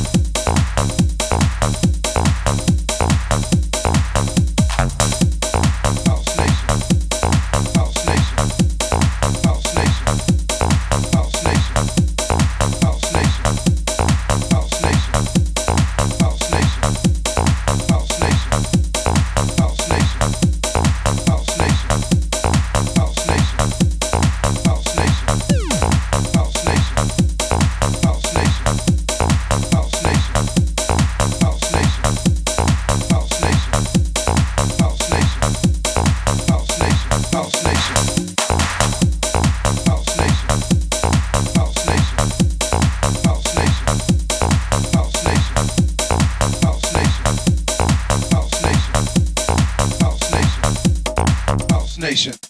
Bye. Nation.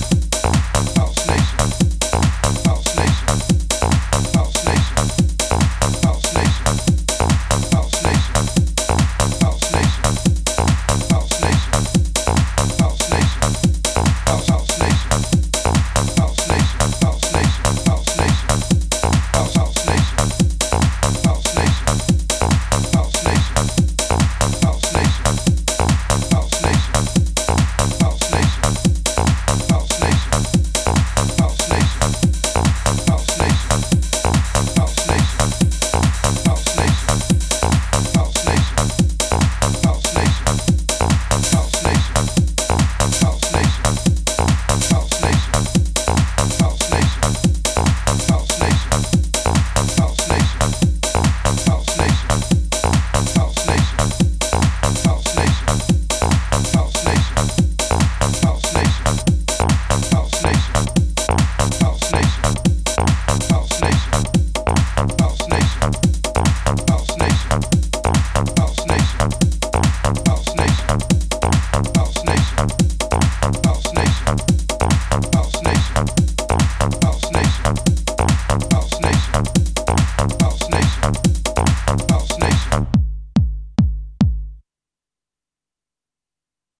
Oh.